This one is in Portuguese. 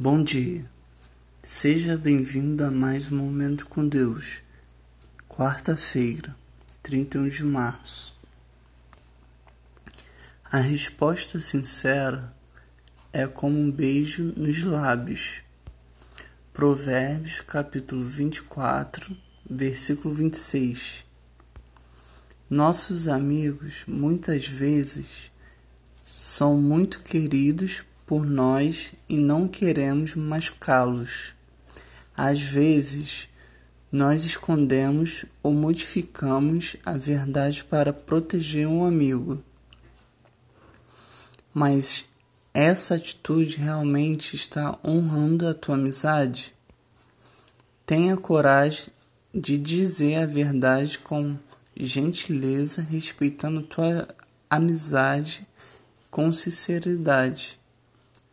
Bom dia. Seja bem-vindo a mais um momento com Deus. Quarta-feira, 31 de março. A resposta sincera é como um beijo nos lábios. Provérbios, capítulo 24, versículo 26. Nossos amigos muitas vezes são muito queridos por nós e não queremos machucá-los. Às vezes, nós escondemos ou modificamos a verdade para proteger um amigo. Mas essa atitude realmente está honrando a tua amizade? Tenha coragem de dizer a verdade com gentileza, respeitando tua amizade com sinceridade.